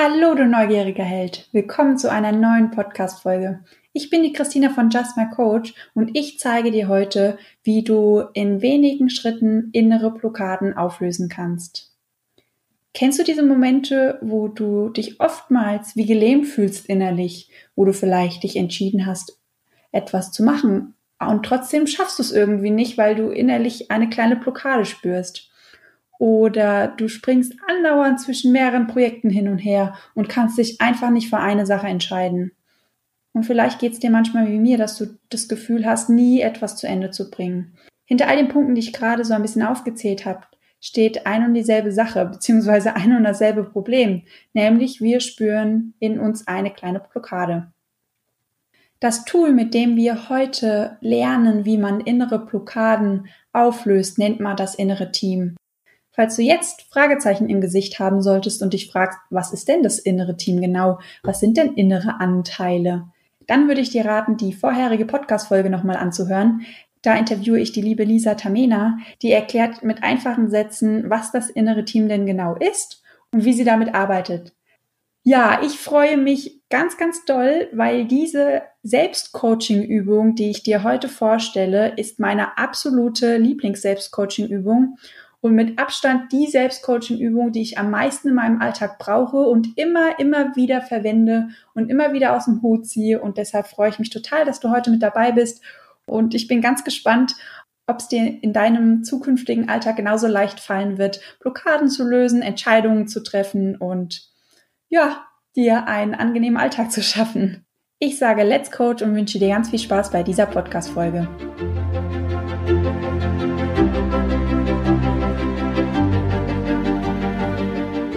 Hallo, du neugieriger Held. Willkommen zu einer neuen Podcast-Folge. Ich bin die Christina von Just My Coach und ich zeige dir heute, wie du in wenigen Schritten innere Blockaden auflösen kannst. Kennst du diese Momente, wo du dich oftmals wie gelähmt fühlst innerlich, wo du vielleicht dich entschieden hast, etwas zu machen und trotzdem schaffst du es irgendwie nicht, weil du innerlich eine kleine Blockade spürst? Oder du springst andauernd zwischen mehreren Projekten hin und her und kannst dich einfach nicht für eine Sache entscheiden. Und vielleicht geht es dir manchmal wie mir, dass du das Gefühl hast, nie etwas zu Ende zu bringen. Hinter all den Punkten, die ich gerade so ein bisschen aufgezählt habe, steht ein und dieselbe Sache, beziehungsweise ein und dasselbe Problem, nämlich wir spüren in uns eine kleine Blockade. Das Tool, mit dem wir heute lernen, wie man innere Blockaden auflöst, nennt man das innere Team. Falls du jetzt Fragezeichen im Gesicht haben solltest und dich fragst, was ist denn das innere Team genau? Was sind denn innere Anteile? Dann würde ich dir raten, die vorherige Podcast-Folge nochmal anzuhören. Da interviewe ich die liebe Lisa Tamena, die erklärt mit einfachen Sätzen, was das innere Team denn genau ist und wie sie damit arbeitet. Ja, ich freue mich ganz, ganz doll, weil diese Selbstcoaching-Übung, die ich dir heute vorstelle, ist meine absolute Lieblings-Selbstcoaching-Übung und mit Abstand die Selbstcoaching-Übung, die ich am meisten in meinem Alltag brauche und immer, immer wieder verwende und immer wieder aus dem Hut ziehe. Und deshalb freue ich mich total, dass du heute mit dabei bist. Und ich bin ganz gespannt, ob es dir in deinem zukünftigen Alltag genauso leicht fallen wird, Blockaden zu lösen, Entscheidungen zu treffen und ja, dir einen angenehmen Alltag zu schaffen. Ich sage Let's Coach und wünsche dir ganz viel Spaß bei dieser Podcast-Folge.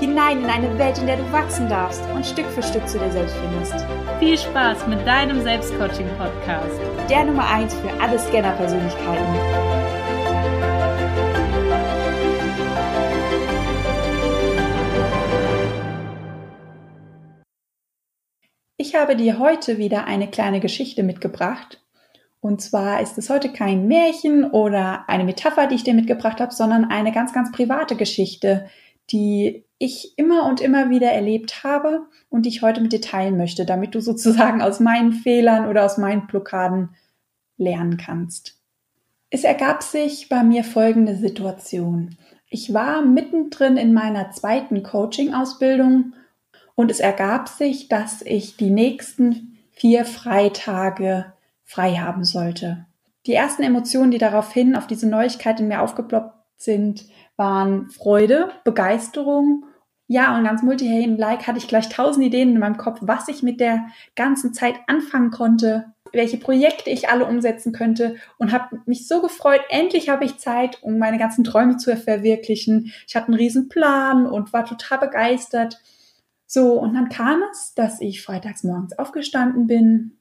hinein in eine Welt, in der du wachsen darfst und Stück für Stück zu dir selbst findest. Viel Spaß mit deinem Selbstcoaching-Podcast. Der Nummer 1 für alle Scanner-Persönlichkeiten. Ich habe dir heute wieder eine kleine Geschichte mitgebracht. Und zwar ist es heute kein Märchen oder eine Metapher, die ich dir mitgebracht habe, sondern eine ganz, ganz private Geschichte, die ich immer und immer wieder erlebt habe und die ich heute mit dir teilen möchte, damit du sozusagen aus meinen Fehlern oder aus meinen Blockaden lernen kannst. Es ergab sich bei mir folgende Situation. Ich war mittendrin in meiner zweiten Coaching-Ausbildung und es ergab sich, dass ich die nächsten vier Freitage frei haben sollte. Die ersten Emotionen, die daraufhin auf diese Neuigkeit in mir aufgeploppt sind, waren Freude, Begeisterung. Ja, und ganz multihelden-like hatte ich gleich tausend Ideen in meinem Kopf, was ich mit der ganzen Zeit anfangen konnte, welche Projekte ich alle umsetzen könnte und habe mich so gefreut, endlich habe ich Zeit, um meine ganzen Träume zu verwirklichen. Ich hatte einen riesen Plan und war total begeistert. So, und dann kam es, dass ich freitags morgens aufgestanden bin.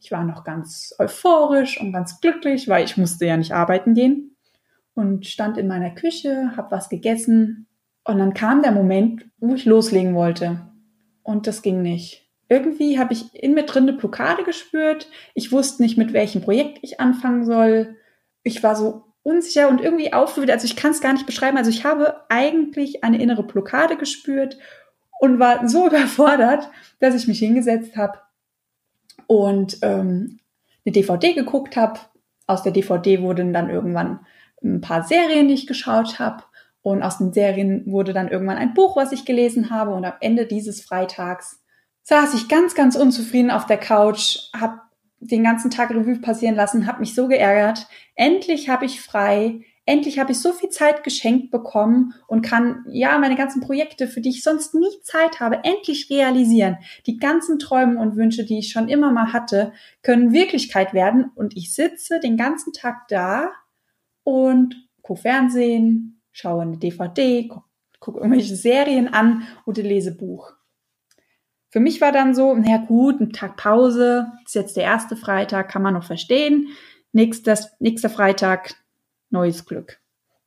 Ich war noch ganz euphorisch und ganz glücklich, weil ich musste ja nicht arbeiten gehen und stand in meiner Küche, habe was gegessen und dann kam der Moment, wo ich loslegen wollte und das ging nicht. Irgendwie habe ich in mir drin eine Blockade gespürt. Ich wusste nicht, mit welchem Projekt ich anfangen soll. Ich war so unsicher und irgendwie aufgewühlt. Also ich kann es gar nicht beschreiben. Also ich habe eigentlich eine innere Blockade gespürt und war so überfordert, dass ich mich hingesetzt habe und ähm, eine DVD geguckt habe. Aus der DVD wurden dann irgendwann ein paar Serien, die ich geschaut habe. Und aus den Serien wurde dann irgendwann ein Buch, was ich gelesen habe. Und am Ende dieses Freitags saß ich ganz, ganz unzufrieden auf der Couch, habe den ganzen Tag Revue passieren lassen, habe mich so geärgert. Endlich habe ich frei. Endlich habe ich so viel Zeit geschenkt bekommen und kann ja meine ganzen Projekte, für die ich sonst nie Zeit habe, endlich realisieren. Die ganzen Träume und Wünsche, die ich schon immer mal hatte, können Wirklichkeit werden und ich sitze den ganzen Tag da und gucke Fernsehen, schaue eine DVD, gucke guck irgendwelche Serien an oder lese Buch. für mich war dann so, na gut, ein Tag Pause, ist jetzt der erste Freitag, kann man noch verstehen. Nächster, nächster Freitag, neues Glück.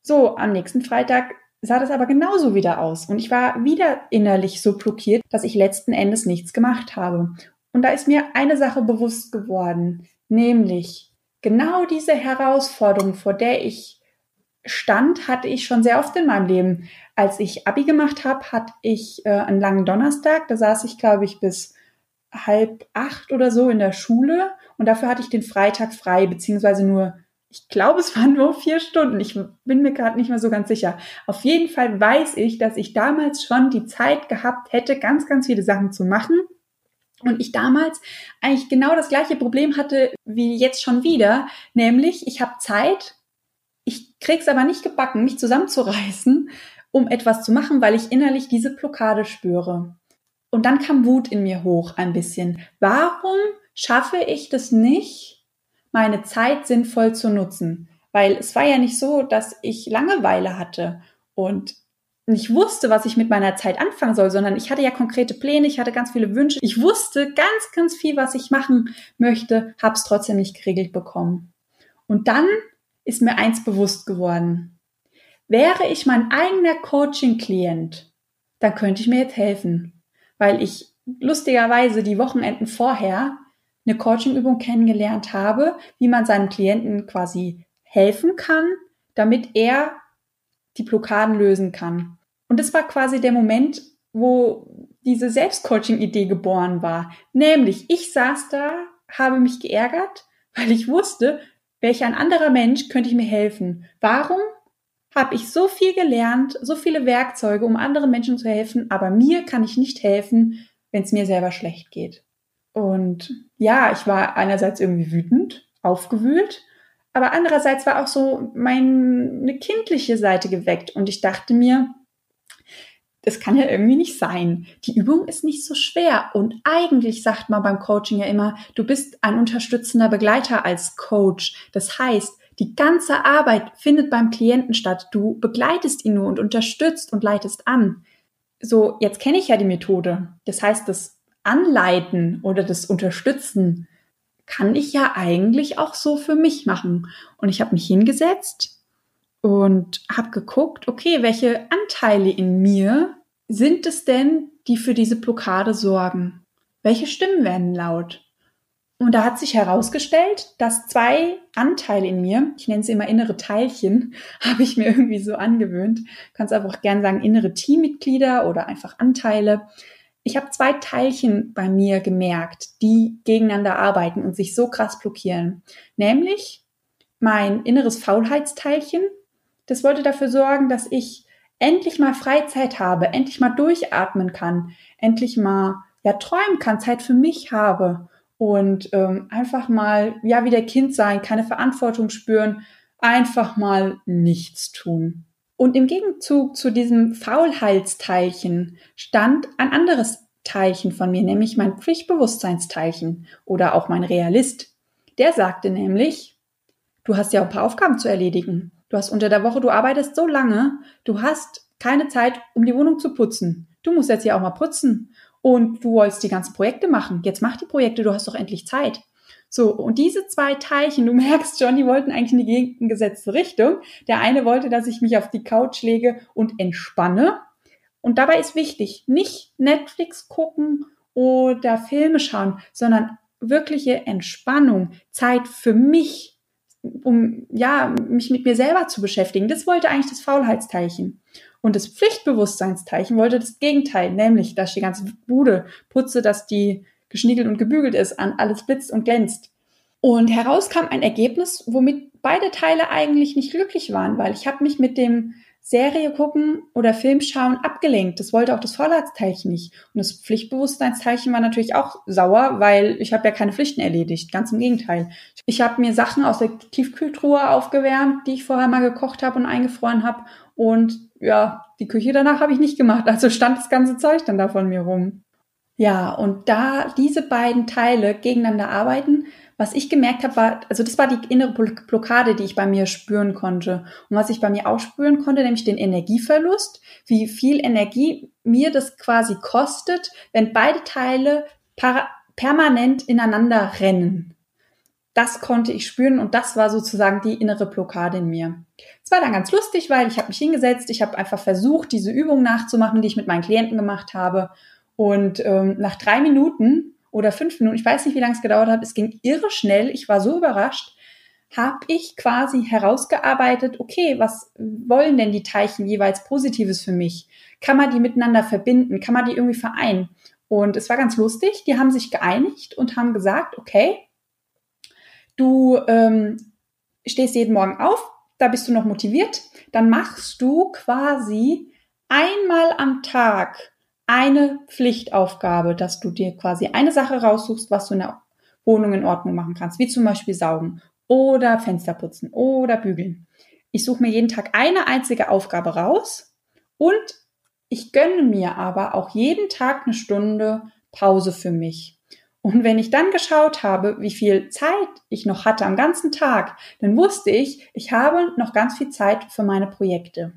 So, am nächsten Freitag sah das aber genauso wieder aus. Und ich war wieder innerlich so blockiert, dass ich letzten Endes nichts gemacht habe. Und da ist mir eine Sache bewusst geworden, nämlich genau diese Herausforderung, vor der ich stand, hatte ich schon sehr oft in meinem Leben. Als ich Abi gemacht habe, hatte ich äh, einen langen Donnerstag. Da saß ich, glaube ich, bis halb acht oder so in der Schule. Und dafür hatte ich den Freitag frei, beziehungsweise nur, ich glaube, es waren nur vier Stunden. Ich bin mir gerade nicht mehr so ganz sicher. Auf jeden Fall weiß ich, dass ich damals schon die Zeit gehabt hätte, ganz, ganz viele Sachen zu machen. Und ich damals eigentlich genau das gleiche Problem hatte wie jetzt schon wieder, nämlich ich habe Zeit, ich krieg's aber nicht gebacken, mich zusammenzureißen, um etwas zu machen, weil ich innerlich diese Blockade spüre. Und dann kam Wut in mir hoch ein bisschen. Warum schaffe ich das nicht, meine Zeit sinnvoll zu nutzen? Weil es war ja nicht so, dass ich Langeweile hatte und nicht wusste, was ich mit meiner Zeit anfangen soll, sondern ich hatte ja konkrete Pläne, ich hatte ganz viele Wünsche. Ich wusste ganz, ganz viel, was ich machen möchte, hab's trotzdem nicht geregelt bekommen. Und dann ist mir eins bewusst geworden. Wäre ich mein eigener Coaching-Klient, dann könnte ich mir jetzt helfen, weil ich lustigerweise die Wochenenden vorher eine Coaching-Übung kennengelernt habe, wie man seinem Klienten quasi helfen kann, damit er die Blockaden lösen kann. Und das war quasi der Moment, wo diese Selbstcoaching-Idee geboren war. Nämlich, ich saß da, habe mich geärgert, weil ich wusste, welch ein anderer Mensch könnte ich mir helfen? Warum habe ich so viel gelernt, so viele Werkzeuge, um anderen Menschen zu helfen, aber mir kann ich nicht helfen, wenn es mir selber schlecht geht? Und ja, ich war einerseits irgendwie wütend, aufgewühlt, aber andererseits war auch so meine kindliche Seite geweckt und ich dachte mir, das kann ja irgendwie nicht sein. Die Übung ist nicht so schwer. Und eigentlich sagt man beim Coaching ja immer, du bist ein unterstützender Begleiter als Coach. Das heißt, die ganze Arbeit findet beim Klienten statt. Du begleitest ihn nur und unterstützt und leitest an. So, jetzt kenne ich ja die Methode. Das heißt, das Anleiten oder das Unterstützen kann ich ja eigentlich auch so für mich machen. Und ich habe mich hingesetzt und habe geguckt, okay, welche Anteile in mir sind es denn, die für diese Blockade sorgen? Welche Stimmen werden laut? Und da hat sich herausgestellt, dass zwei Anteile in mir, ich nenne sie immer innere Teilchen, habe ich mir irgendwie so angewöhnt, kannst einfach gern sagen innere Teammitglieder oder einfach Anteile. Ich habe zwei Teilchen bei mir gemerkt, die gegeneinander arbeiten und sich so krass blockieren. Nämlich mein inneres Faulheitsteilchen, das wollte dafür sorgen, dass ich endlich mal Freizeit habe, endlich mal durchatmen kann, endlich mal ja träumen kann, Zeit für mich habe und ähm, einfach mal ja wie der Kind sein, keine Verantwortung spüren, einfach mal nichts tun. Und im Gegenzug zu diesem Faulheitsteilchen stand ein anderes Teilchen von mir, nämlich mein Pflichtbewusstseinsteilchen oder auch mein Realist. Der sagte nämlich, du hast ja ein paar Aufgaben zu erledigen. Du hast unter der Woche, du arbeitest so lange, du hast keine Zeit, um die Wohnung zu putzen. Du musst jetzt ja auch mal putzen. Und du wolltest die ganzen Projekte machen. Jetzt mach die Projekte, du hast doch endlich Zeit. So, und diese zwei Teilchen, du merkst schon, die wollten eigentlich in die gegengesetzte Richtung. Der eine wollte, dass ich mich auf die Couch lege und entspanne. Und dabei ist wichtig, nicht Netflix gucken oder Filme schauen, sondern wirkliche Entspannung, Zeit für mich, um ja, mich mit mir selber zu beschäftigen. Das wollte eigentlich das Faulheitsteilchen. Und das Pflichtbewusstseinsteilchen wollte das Gegenteil, nämlich, dass ich die ganze Bude putze, dass die geschniegelt und gebügelt ist, an alles blitzt und glänzt. Und heraus kam ein Ergebnis, womit beide Teile eigentlich nicht glücklich waren, weil ich habe mich mit dem Serie gucken oder Film schauen abgelenkt. Das wollte auch das Vorratsteilchen nicht. Und das Pflichtbewusstseinsteilchen war natürlich auch sauer, weil ich habe ja keine Pflichten erledigt. Ganz im Gegenteil. Ich habe mir Sachen aus der Tiefkühltruhe aufgewärmt, die ich vorher mal gekocht habe und eingefroren habe. Und ja, die Küche danach habe ich nicht gemacht. Also stand das ganze Zeug dann da von mir rum. Ja, und da diese beiden Teile gegeneinander arbeiten, was ich gemerkt habe, war, also das war die innere Blockade, die ich bei mir spüren konnte. Und was ich bei mir auch spüren konnte, nämlich den Energieverlust, wie viel Energie mir das quasi kostet, wenn beide Teile permanent ineinander rennen. Das konnte ich spüren und das war sozusagen die innere Blockade in mir. Es war dann ganz lustig, weil ich habe mich hingesetzt, ich habe einfach versucht, diese Übung nachzumachen, die ich mit meinen Klienten gemacht habe. Und ähm, nach drei Minuten oder fünf Minuten, ich weiß nicht, wie lange es gedauert hat, es ging irre schnell, ich war so überrascht, habe ich quasi herausgearbeitet, okay, was wollen denn die Teilchen jeweils Positives für mich? Kann man die miteinander verbinden? Kann man die irgendwie vereinen? Und es war ganz lustig, die haben sich geeinigt und haben gesagt, okay, du ähm, stehst jeden Morgen auf, da bist du noch motiviert, dann machst du quasi einmal am Tag eine Pflichtaufgabe, dass du dir quasi eine Sache raussuchst, was du in der Wohnung in Ordnung machen kannst, wie zum Beispiel saugen oder Fenster putzen oder bügeln. Ich suche mir jeden Tag eine einzige Aufgabe raus und ich gönne mir aber auch jeden Tag eine Stunde Pause für mich. Und wenn ich dann geschaut habe, wie viel Zeit ich noch hatte am ganzen Tag, dann wusste ich, ich habe noch ganz viel Zeit für meine Projekte.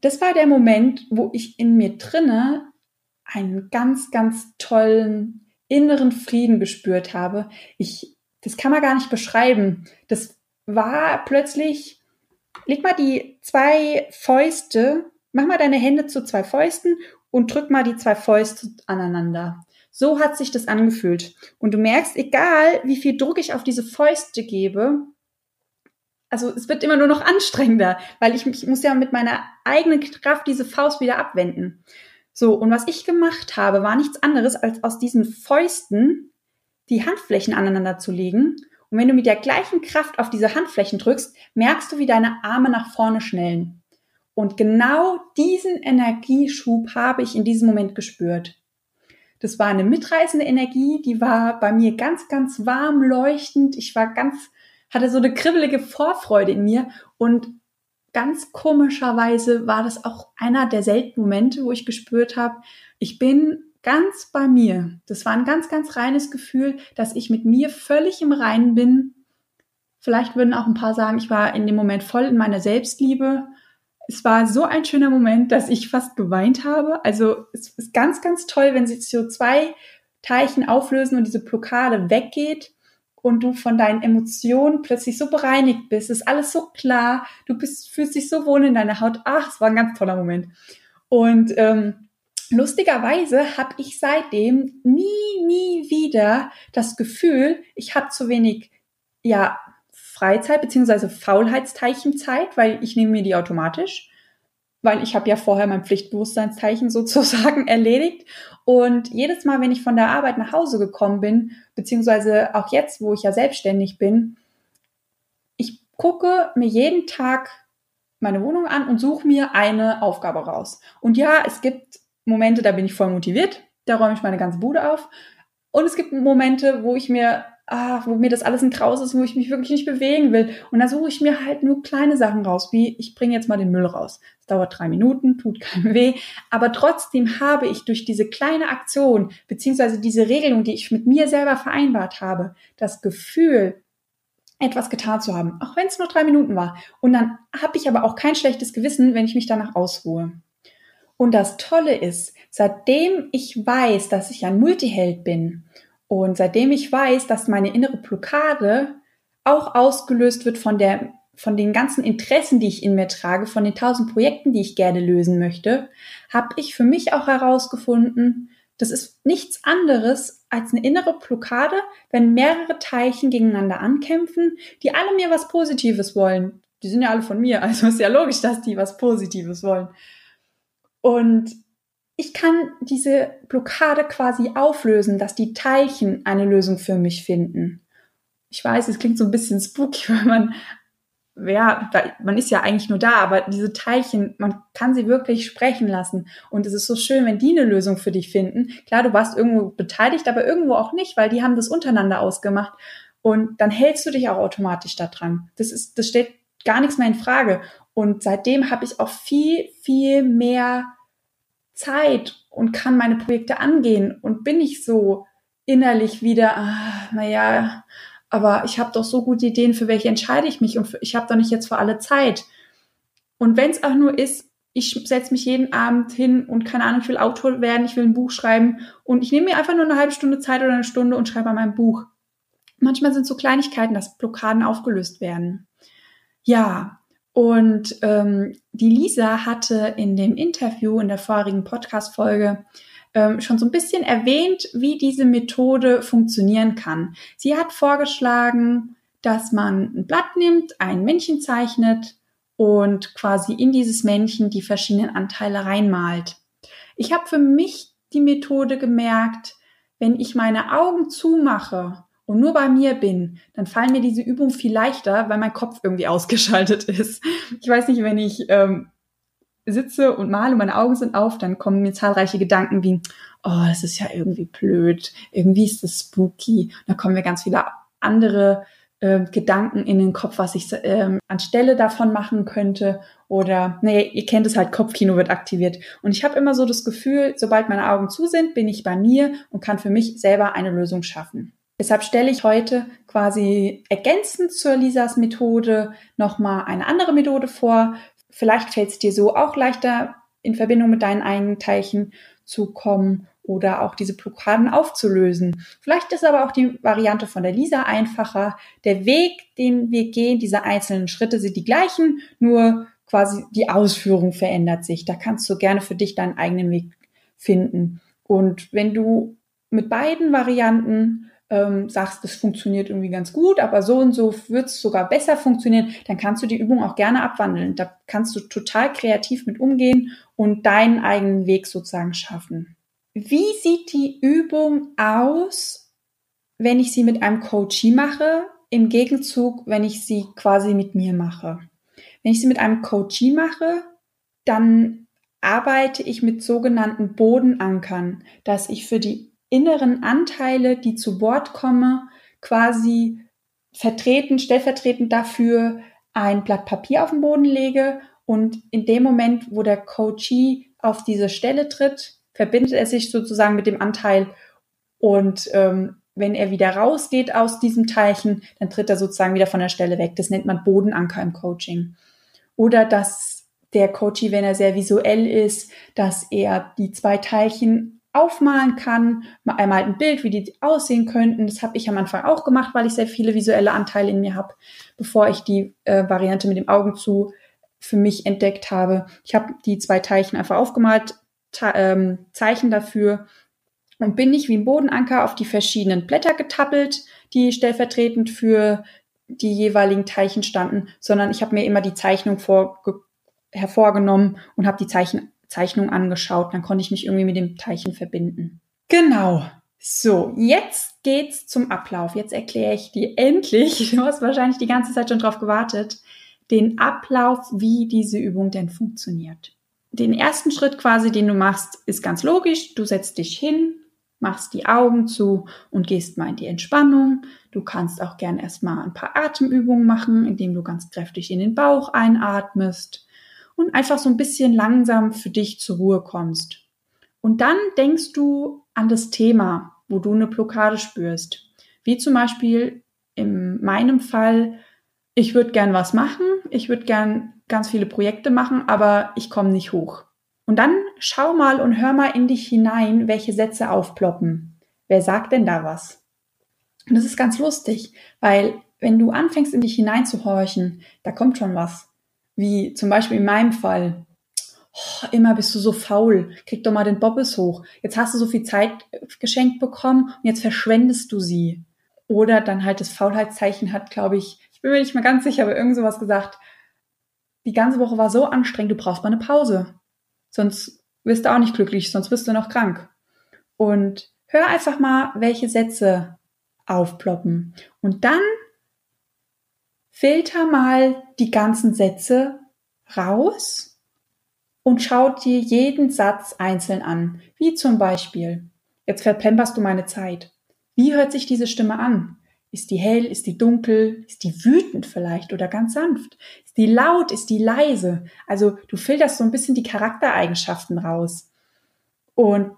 Das war der Moment, wo ich in mir drinne einen ganz, ganz tollen inneren Frieden gespürt habe. Ich, das kann man gar nicht beschreiben. Das war plötzlich, leg mal die zwei Fäuste, mach mal deine Hände zu zwei Fäusten und drück mal die zwei Fäuste aneinander. So hat sich das angefühlt. Und du merkst, egal wie viel Druck ich auf diese Fäuste gebe, also es wird immer nur noch anstrengender, weil ich, ich muss ja mit meiner eigenen Kraft diese Faust wieder abwenden. So, und was ich gemacht habe, war nichts anderes, als aus diesen Fäusten die Handflächen aneinander zu legen. Und wenn du mit der gleichen Kraft auf diese Handflächen drückst, merkst du, wie deine Arme nach vorne schnellen. Und genau diesen Energieschub habe ich in diesem Moment gespürt. Das war eine mitreißende Energie, die war bei mir ganz, ganz warm leuchtend. Ich war ganz, hatte so eine kribbelige Vorfreude in mir und ganz komischerweise war das auch einer der seltenen Momente, wo ich gespürt habe, ich bin ganz bei mir. Das war ein ganz, ganz reines Gefühl, dass ich mit mir völlig im Reinen bin. Vielleicht würden auch ein paar sagen, ich war in dem Moment voll in meiner Selbstliebe. Es war so ein schöner Moment, dass ich fast geweint habe. Also es ist ganz, ganz toll, wenn sich so zwei Teilchen auflösen und diese Blockade weggeht und du von deinen Emotionen plötzlich so bereinigt bist, ist alles so klar, du bist, fühlst dich so wohl in deiner Haut. Ach, es war ein ganz toller Moment. Und ähm, lustigerweise habe ich seitdem nie, nie wieder das Gefühl, ich habe zu wenig, ja, Freizeit beziehungsweise Faulheitsteilchenzeit, weil ich nehme mir die automatisch weil ich habe ja vorher mein Pflichtbewusstseinsteilchen sozusagen erledigt. Und jedes Mal, wenn ich von der Arbeit nach Hause gekommen bin, beziehungsweise auch jetzt, wo ich ja selbstständig bin, ich gucke mir jeden Tag meine Wohnung an und suche mir eine Aufgabe raus. Und ja, es gibt Momente, da bin ich voll motiviert, da räume ich meine ganze Bude auf. Und es gibt Momente, wo ich mir ah, wo mir das alles ein Kraus ist, wo ich mich wirklich nicht bewegen will. Und da suche ich mir halt nur kleine Sachen raus, wie ich bringe jetzt mal den Müll raus. Es dauert drei Minuten, tut keinem weh. Aber trotzdem habe ich durch diese kleine Aktion, beziehungsweise diese Regelung, die ich mit mir selber vereinbart habe, das Gefühl, etwas getan zu haben, auch wenn es nur drei Minuten war. Und dann habe ich aber auch kein schlechtes Gewissen, wenn ich mich danach ausruhe. Und das Tolle ist, seitdem ich weiß, dass ich ein Multiheld bin und seitdem ich weiß, dass meine innere Blockade auch ausgelöst wird von der, von den ganzen Interessen, die ich in mir trage, von den tausend Projekten, die ich gerne lösen möchte, habe ich für mich auch herausgefunden, das ist nichts anderes als eine innere Blockade, wenn mehrere Teilchen gegeneinander ankämpfen, die alle mir was Positives wollen. Die sind ja alle von mir, also ist ja logisch, dass die was Positives wollen. Und ich kann diese Blockade quasi auflösen, dass die Teilchen eine Lösung für mich finden. Ich weiß, es klingt so ein bisschen spooky, weil man, ja, man ist ja eigentlich nur da, aber diese Teilchen, man kann sie wirklich sprechen lassen. Und es ist so schön, wenn die eine Lösung für dich finden. Klar, du warst irgendwo beteiligt, aber irgendwo auch nicht, weil die haben das untereinander ausgemacht. Und dann hältst du dich auch automatisch da dran. Das ist, das steht gar nichts mehr in Frage. Und seitdem habe ich auch viel, viel mehr Zeit und kann meine Projekte angehen und bin ich so innerlich wieder, ah, naja, aber ich habe doch so gute Ideen, für welche entscheide ich mich und für, ich habe doch nicht jetzt für alle Zeit. Und wenn es auch nur ist, ich setze mich jeden Abend hin und keine Ahnung, ich will Autor werden, ich will ein Buch schreiben und ich nehme mir einfach nur eine halbe Stunde Zeit oder eine Stunde und schreibe an meinem Buch. Manchmal sind so Kleinigkeiten, dass Blockaden aufgelöst werden. Ja, und ähm, die Lisa hatte in dem Interview in der vorigen Podcast-Folge ähm, schon so ein bisschen erwähnt, wie diese Methode funktionieren kann. Sie hat vorgeschlagen, dass man ein Blatt nimmt, ein Männchen zeichnet und quasi in dieses Männchen die verschiedenen Anteile reinmalt. Ich habe für mich die Methode gemerkt, wenn ich meine Augen zumache und nur bei mir bin, dann fallen mir diese Übungen viel leichter, weil mein Kopf irgendwie ausgeschaltet ist. Ich weiß nicht, wenn ich ähm, sitze und male und meine Augen sind auf, dann kommen mir zahlreiche Gedanken wie, oh, das ist ja irgendwie blöd, irgendwie ist das spooky. Und da kommen mir ganz viele andere äh, Gedanken in den Kopf, was ich ähm, anstelle davon machen könnte. Oder, naja, ihr kennt es halt, Kopfkino wird aktiviert. Und ich habe immer so das Gefühl, sobald meine Augen zu sind, bin ich bei mir und kann für mich selber eine Lösung schaffen. Deshalb stelle ich heute quasi ergänzend zur Lisas Methode nochmal eine andere Methode vor, Vielleicht fällt es dir so auch leichter, in Verbindung mit deinen eigenen Teilchen zu kommen oder auch diese Blockaden aufzulösen. Vielleicht ist aber auch die Variante von der Lisa einfacher. Der Weg, den wir gehen, diese einzelnen Schritte sind die gleichen, nur quasi die Ausführung verändert sich. Da kannst du gerne für dich deinen eigenen Weg finden. Und wenn du mit beiden Varianten ähm, sagst, das funktioniert irgendwie ganz gut, aber so und so wird es sogar besser funktionieren, dann kannst du die Übung auch gerne abwandeln. Da kannst du total kreativ mit umgehen und deinen eigenen Weg sozusagen schaffen. Wie sieht die Übung aus, wenn ich sie mit einem Coachie mache, im Gegenzug, wenn ich sie quasi mit mir mache? Wenn ich sie mit einem Coachie mache, dann arbeite ich mit sogenannten Bodenankern, dass ich für die inneren Anteile, die zu Wort kommen, quasi vertreten, stellvertretend dafür ein Blatt Papier auf den Boden lege und in dem Moment, wo der Coachee auf diese Stelle tritt, verbindet er sich sozusagen mit dem Anteil und ähm, wenn er wieder rausgeht aus diesem Teilchen, dann tritt er sozusagen wieder von der Stelle weg. Das nennt man Bodenanker im Coaching. Oder dass der Coachee, wenn er sehr visuell ist, dass er die zwei Teilchen aufmalen kann, einmal ein Bild, wie die aussehen könnten. Das habe ich am Anfang auch gemacht, weil ich sehr viele visuelle Anteile in mir habe, bevor ich die äh, Variante mit dem Augen zu für mich entdeckt habe. Ich habe die zwei Teilchen einfach aufgemalt, ähm, Zeichen dafür und bin nicht wie ein Bodenanker auf die verschiedenen Blätter getappelt, die stellvertretend für die jeweiligen Teilchen standen, sondern ich habe mir immer die Zeichnung vor, hervorgenommen und habe die Zeichen Zeichnung angeschaut. Dann konnte ich mich irgendwie mit dem Teilchen verbinden. Genau. So, jetzt geht's zum Ablauf. Jetzt erkläre ich dir endlich, du hast wahrscheinlich die ganze Zeit schon drauf gewartet, den Ablauf, wie diese Übung denn funktioniert. Den ersten Schritt quasi, den du machst, ist ganz logisch. Du setzt dich hin, machst die Augen zu und gehst mal in die Entspannung. Du kannst auch gern erstmal ein paar Atemübungen machen, indem du ganz kräftig in den Bauch einatmest und einfach so ein bisschen langsam für dich zur Ruhe kommst. Und dann denkst du an das Thema, wo du eine Blockade spürst. Wie zum Beispiel in meinem Fall, ich würde gern was machen, ich würde gern ganz viele Projekte machen, aber ich komme nicht hoch. Und dann schau mal und hör mal in dich hinein, welche Sätze aufploppen. Wer sagt denn da was? Und das ist ganz lustig, weil wenn du anfängst in dich hineinzuhorchen, da kommt schon was. Wie zum Beispiel in meinem Fall. Oh, immer bist du so faul. Krieg doch mal den Bobbes hoch. Jetzt hast du so viel Zeit geschenkt bekommen und jetzt verschwendest du sie. Oder dann halt das Faulheitszeichen hat, glaube ich, ich bin mir nicht mehr ganz sicher, aber irgend sowas gesagt. Die ganze Woche war so anstrengend, du brauchst mal eine Pause. Sonst wirst du auch nicht glücklich, sonst wirst du noch krank. Und hör einfach mal, welche Sätze aufploppen. Und dann filter mal die ganzen Sätze raus und schau dir jeden Satz einzeln an. Wie zum Beispiel, jetzt verplemperst du meine Zeit. Wie hört sich diese Stimme an? Ist die hell? Ist die dunkel? Ist die wütend vielleicht oder ganz sanft? Ist die laut? Ist die leise? Also du filterst so ein bisschen die Charaktereigenschaften raus. Und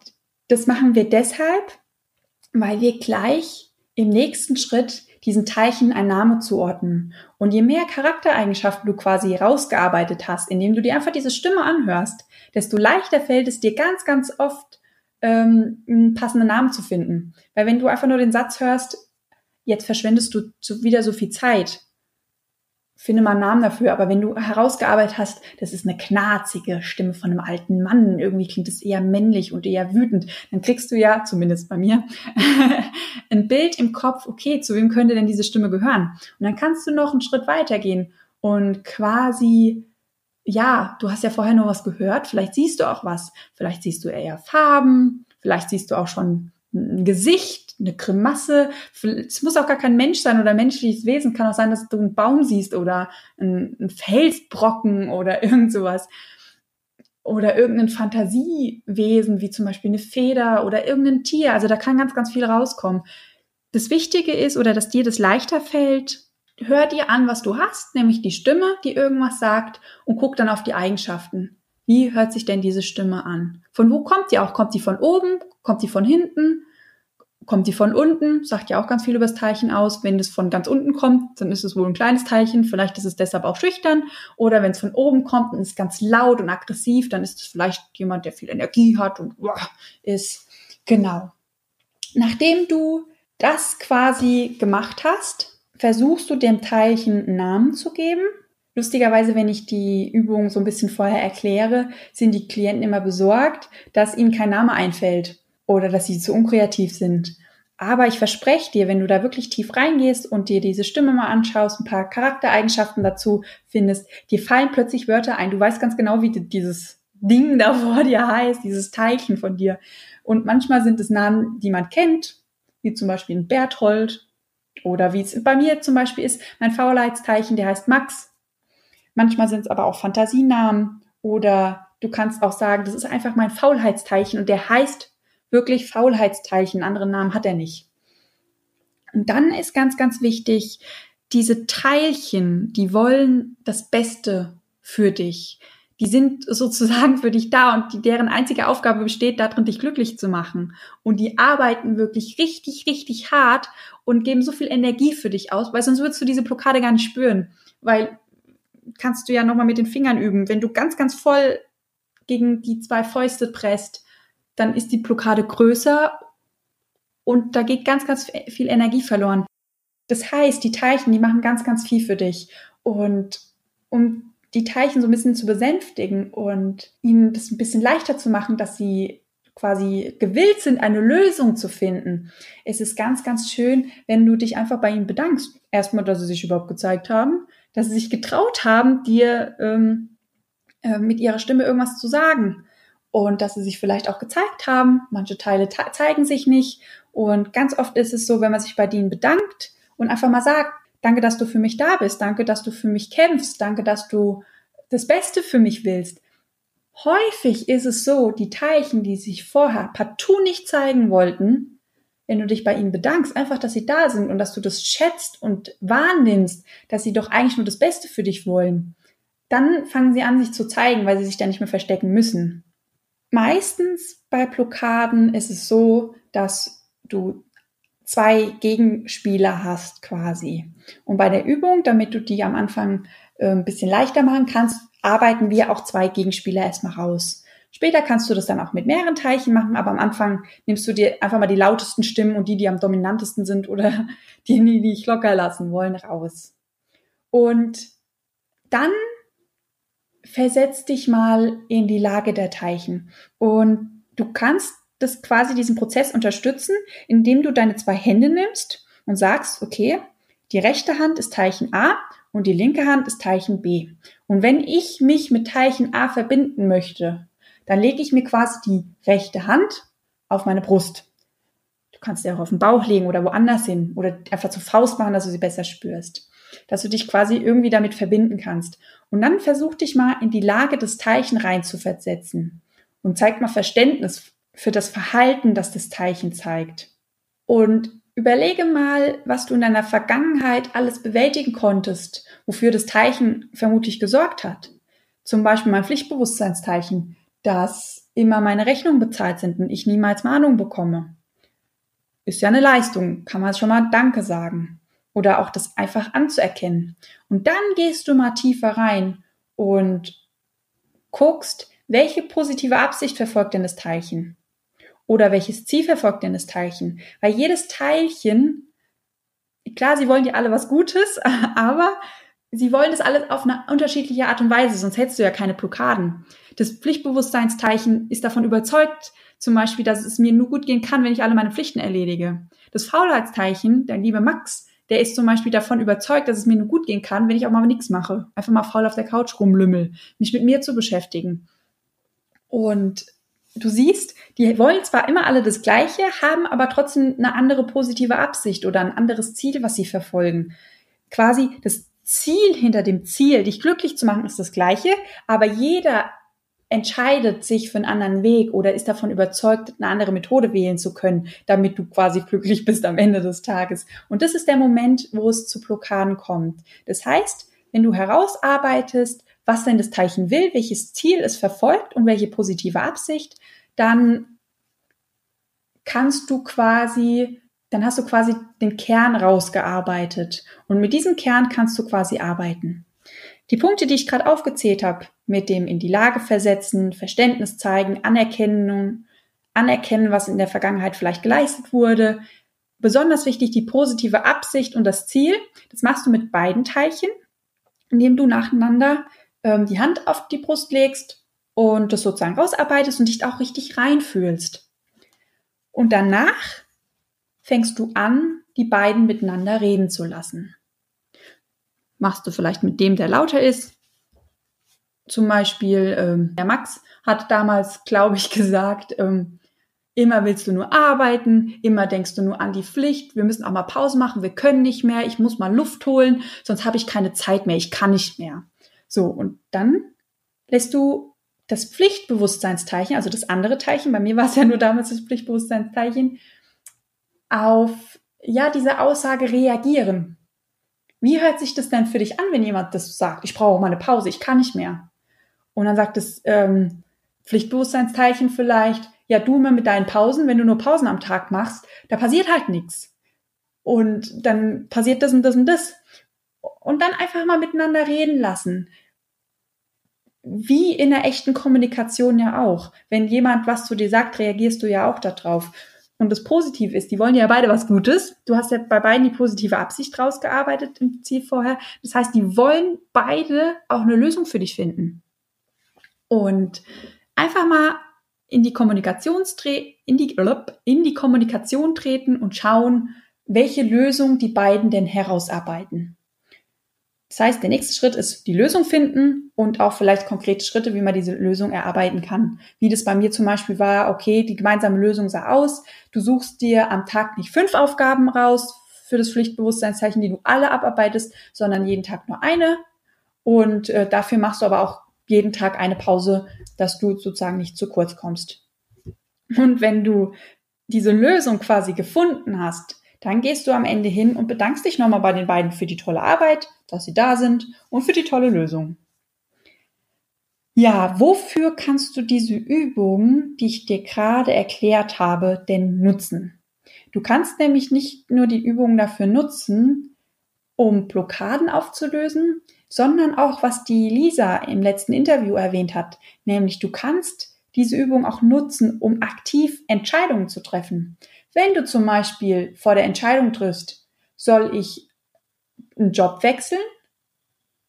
das machen wir deshalb, weil wir gleich im nächsten Schritt diesen Teilchen einen Namen zuordnen. Und je mehr Charaktereigenschaften du quasi rausgearbeitet hast, indem du dir einfach diese Stimme anhörst, desto leichter fällt es dir ganz, ganz oft, ähm, einen passenden Namen zu finden. Weil wenn du einfach nur den Satz hörst, jetzt verschwendest du wieder so viel Zeit, finde mal einen Namen dafür, aber wenn du herausgearbeitet hast, das ist eine knarzige Stimme von einem alten Mann, irgendwie klingt es eher männlich und eher wütend, dann kriegst du ja, zumindest bei mir, ein Bild im Kopf, okay, zu wem könnte denn diese Stimme gehören? Und dann kannst du noch einen Schritt weitergehen und quasi, ja, du hast ja vorher noch was gehört, vielleicht siehst du auch was, vielleicht siehst du eher Farben, vielleicht siehst du auch schon ein Gesicht, eine Grimasse. Es muss auch gar kein Mensch sein oder menschliches Wesen. Kann auch sein, dass du einen Baum siehst oder einen Felsbrocken oder irgend sowas. Oder irgendein Fantasiewesen, wie zum Beispiel eine Feder oder irgendein Tier. Also da kann ganz, ganz viel rauskommen. Das Wichtige ist, oder dass dir das leichter fällt, hör dir an, was du hast, nämlich die Stimme, die irgendwas sagt, und guck dann auf die Eigenschaften. Wie hört sich denn diese Stimme an? Von wo kommt die auch? Kommt die von oben? Kommt die von hinten? Kommt die von unten? Sagt ja auch ganz viel über das Teilchen aus. Wenn das von ganz unten kommt, dann ist es wohl ein kleines Teilchen. Vielleicht ist es deshalb auch schüchtern. Oder wenn es von oben kommt und ist ganz laut und aggressiv, dann ist es vielleicht jemand, der viel Energie hat und ist. Genau. Nachdem du das quasi gemacht hast, versuchst du dem Teilchen einen Namen zu geben Lustigerweise, wenn ich die Übung so ein bisschen vorher erkläre, sind die Klienten immer besorgt, dass ihnen kein Name einfällt oder dass sie zu unkreativ sind. Aber ich verspreche dir, wenn du da wirklich tief reingehst und dir diese Stimme mal anschaust, ein paar Charaktereigenschaften dazu findest, dir fallen plötzlich Wörter ein. Du weißt ganz genau, wie dieses Ding da vor dir heißt, dieses Teilchen von dir. Und manchmal sind es Namen, die man kennt, wie zum Beispiel ein Berthold oder wie es bei mir zum Beispiel ist, mein Faulheitsteilchen, der heißt Max. Manchmal sind es aber auch Fantasienamen oder du kannst auch sagen, das ist einfach mein Faulheitsteilchen und der heißt wirklich Faulheitsteilchen. Anderen Namen hat er nicht. Und dann ist ganz, ganz wichtig, diese Teilchen, die wollen das Beste für dich. Die sind sozusagen für dich da und die, deren einzige Aufgabe besteht darin, dich glücklich zu machen. Und die arbeiten wirklich richtig, richtig hart und geben so viel Energie für dich aus, weil sonst würdest du diese Blockade gar nicht spüren. Weil kannst du ja nochmal mit den Fingern üben. Wenn du ganz, ganz voll gegen die zwei Fäuste presst, dann ist die Blockade größer und da geht ganz, ganz viel Energie verloren. Das heißt, die Teilchen, die machen ganz, ganz viel für dich. Und um die Teilchen so ein bisschen zu besänftigen und ihnen das ein bisschen leichter zu machen, dass sie quasi gewillt sind, eine Lösung zu finden, ist es ganz, ganz schön, wenn du dich einfach bei ihnen bedankst. Erstmal, dass sie sich überhaupt gezeigt haben, dass sie sich getraut haben, dir ähm, äh, mit ihrer Stimme irgendwas zu sagen. Und dass sie sich vielleicht auch gezeigt haben. Manche Teile zeigen sich nicht. Und ganz oft ist es so, wenn man sich bei denen bedankt und einfach mal sagt, danke, dass du für mich da bist, danke, dass du für mich kämpfst, danke, dass du das Beste für mich willst. Häufig ist es so, die Teilchen, die sich vorher partout nicht zeigen wollten, wenn du dich bei ihnen bedankst, einfach, dass sie da sind und dass du das schätzt und wahrnimmst, dass sie doch eigentlich nur das Beste für dich wollen, dann fangen sie an, sich zu zeigen, weil sie sich da nicht mehr verstecken müssen. Meistens bei Blockaden ist es so, dass du zwei Gegenspieler hast quasi. Und bei der Übung, damit du die am Anfang äh, ein bisschen leichter machen kannst, arbeiten wir auch zwei Gegenspieler erstmal raus. Später kannst du das dann auch mit mehreren Teilchen machen, aber am Anfang nimmst du dir einfach mal die lautesten Stimmen und die, die am dominantesten sind oder die, die dich locker lassen wollen, raus. Und dann versetz dich mal in die Lage der Teilchen und du kannst das quasi diesen Prozess unterstützen, indem du deine zwei Hände nimmst und sagst, okay, die rechte Hand ist Teilchen A und die linke Hand ist Teilchen B. Und wenn ich mich mit Teilchen A verbinden möchte, dann lege ich mir quasi die rechte Hand auf meine Brust. Du kannst sie auch auf den Bauch legen oder woanders hin oder einfach zur Faust machen, dass du sie besser spürst. Dass du dich quasi irgendwie damit verbinden kannst. Und dann versuch dich mal in die Lage des Teilchen rein zu versetzen und zeig mal Verständnis für das Verhalten, das das Teilchen zeigt. Und überlege mal, was du in deiner Vergangenheit alles bewältigen konntest, wofür das Teilchen vermutlich gesorgt hat. Zum Beispiel mein Pflichtbewusstseinsteilchen dass immer meine Rechnungen bezahlt sind und ich niemals Mahnung bekomme. Ist ja eine Leistung, kann man schon mal Danke sagen. oder auch das einfach anzuerkennen. Und dann gehst du mal tiefer rein und guckst, welche positive Absicht verfolgt denn das Teilchen? Oder welches Ziel verfolgt denn das Teilchen? Weil jedes Teilchen, klar, sie wollen dir alle was Gutes, aber sie wollen das alles auf eine unterschiedliche Art und Weise, sonst hättest du ja keine Blockaden. Das Pflichtbewusstseinsteilchen ist davon überzeugt, zum Beispiel, dass es mir nur gut gehen kann, wenn ich alle meine Pflichten erledige. Das Faulheitsteilchen, der liebe Max, der ist zum Beispiel davon überzeugt, dass es mir nur gut gehen kann, wenn ich auch mal nichts mache. Einfach mal faul auf der Couch rumlümmel, mich mit mir zu beschäftigen. Und du siehst, die wollen zwar immer alle das Gleiche, haben aber trotzdem eine andere positive Absicht oder ein anderes Ziel, was sie verfolgen. Quasi das Ziel hinter dem Ziel, dich glücklich zu machen, ist das gleiche, aber jeder entscheidet sich für einen anderen Weg oder ist davon überzeugt, eine andere Methode wählen zu können, damit du quasi glücklich bist am Ende des Tages. Und das ist der Moment, wo es zu Blockaden kommt. Das heißt, wenn du herausarbeitest, was denn das Teilchen will, welches Ziel es verfolgt und welche positive Absicht, dann kannst du quasi, dann hast du quasi den Kern rausgearbeitet. Und mit diesem Kern kannst du quasi arbeiten. Die Punkte, die ich gerade aufgezählt habe, mit dem in die Lage versetzen, Verständnis zeigen, Anerkennen, anerkennen, was in der Vergangenheit vielleicht geleistet wurde, besonders wichtig die positive Absicht und das Ziel, das machst du mit beiden Teilchen, indem du nacheinander ähm, die Hand auf die Brust legst und das sozusagen rausarbeitest und dich auch richtig reinfühlst. Und danach fängst du an, die beiden miteinander reden zu lassen machst du vielleicht mit dem, der lauter ist. Zum Beispiel, ähm, der Max hat damals, glaube ich, gesagt, ähm, immer willst du nur arbeiten, immer denkst du nur an die Pflicht, wir müssen auch mal Pause machen, wir können nicht mehr, ich muss mal Luft holen, sonst habe ich keine Zeit mehr, ich kann nicht mehr. So, und dann lässt du das Pflichtbewusstseinsteilchen, also das andere Teilchen, bei mir war es ja nur damals das Pflichtbewusstseinsteilchen, auf ja diese Aussage reagieren. Wie hört sich das denn für dich an, wenn jemand das sagt? Ich brauche mal eine Pause, ich kann nicht mehr. Und dann sagt das ähm, Pflichtbewusstseinsteilchen vielleicht, ja, du immer mit deinen Pausen, wenn du nur Pausen am Tag machst, da passiert halt nichts. Und dann passiert das und das und das. Und dann einfach mal miteinander reden lassen. Wie in der echten Kommunikation ja auch. Wenn jemand was zu dir sagt, reagierst du ja auch darauf. Und das Positive ist, die wollen ja beide was Gutes. Du hast ja bei beiden die positive Absicht rausgearbeitet im Ziel vorher. Das heißt, die wollen beide auch eine Lösung für dich finden. Und einfach mal in die, in die, in die Kommunikation treten und schauen, welche Lösung die beiden denn herausarbeiten. Das heißt, der nächste Schritt ist die Lösung finden und auch vielleicht konkrete Schritte, wie man diese Lösung erarbeiten kann. Wie das bei mir zum Beispiel war, okay, die gemeinsame Lösung sah aus, du suchst dir am Tag nicht fünf Aufgaben raus für das Pflichtbewusstseinszeichen, die du alle abarbeitest, sondern jeden Tag nur eine. Und äh, dafür machst du aber auch jeden Tag eine Pause, dass du sozusagen nicht zu kurz kommst. Und wenn du diese Lösung quasi gefunden hast, dann gehst du am Ende hin und bedankst dich nochmal bei den beiden für die tolle Arbeit, dass sie da sind und für die tolle Lösung. Ja, wofür kannst du diese Übung, die ich dir gerade erklärt habe, denn nutzen? Du kannst nämlich nicht nur die Übung dafür nutzen, um Blockaden aufzulösen, sondern auch, was die Lisa im letzten Interview erwähnt hat, nämlich du kannst diese Übung auch nutzen, um aktiv Entscheidungen zu treffen. Wenn du zum Beispiel vor der Entscheidung triffst, soll ich einen Job wechseln,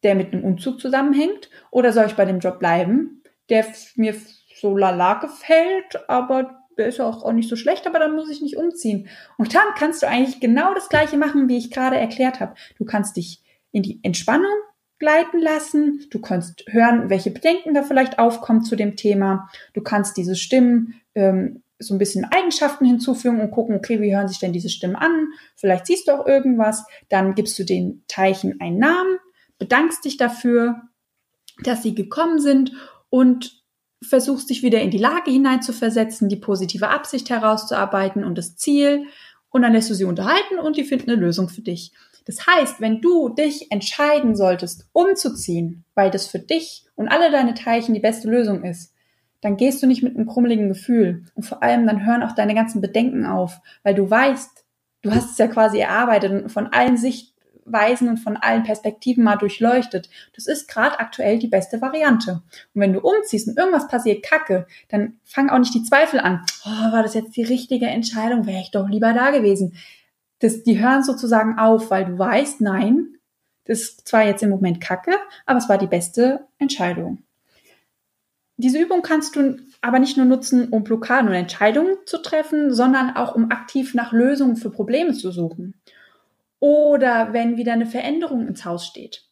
der mit einem Umzug zusammenhängt, oder soll ich bei dem Job bleiben, der mir so lala gefällt, aber der ist ja auch, nicht so schlecht, aber dann muss ich nicht umziehen. Und dann kannst du eigentlich genau das Gleiche machen, wie ich gerade erklärt habe. Du kannst dich in die Entspannung gleiten lassen. Du kannst hören, welche Bedenken da vielleicht aufkommen zu dem Thema. Du kannst diese Stimmen ähm, so ein bisschen Eigenschaften hinzufügen und gucken, okay, wie hören sich denn diese Stimmen an? Vielleicht siehst du auch irgendwas. Dann gibst du den Teilchen einen Namen, bedankst dich dafür, dass sie gekommen sind und versuchst dich wieder in die Lage hineinzuversetzen, die positive Absicht herauszuarbeiten und das Ziel. Und dann lässt du sie unterhalten und die finden eine Lösung für dich. Das heißt, wenn du dich entscheiden solltest, umzuziehen, weil das für dich und alle deine Teilchen die beste Lösung ist, dann gehst du nicht mit einem krummeligen Gefühl. Und vor allem dann hören auch deine ganzen Bedenken auf, weil du weißt, du hast es ja quasi erarbeitet und von allen Sicht, Weisen und von allen Perspektiven mal durchleuchtet. Das ist gerade aktuell die beste Variante. Und wenn du umziehst und irgendwas passiert, kacke, dann fang auch nicht die Zweifel an. Oh, war das jetzt die richtige Entscheidung? Wäre ich doch lieber da gewesen. Das, die hören sozusagen auf, weil du weißt, nein, das ist zwar jetzt im Moment kacke, aber es war die beste Entscheidung. Diese Übung kannst du aber nicht nur nutzen, um Blockaden und Entscheidungen zu treffen, sondern auch um aktiv nach Lösungen für Probleme zu suchen. Oder wenn wieder eine Veränderung ins Haus steht.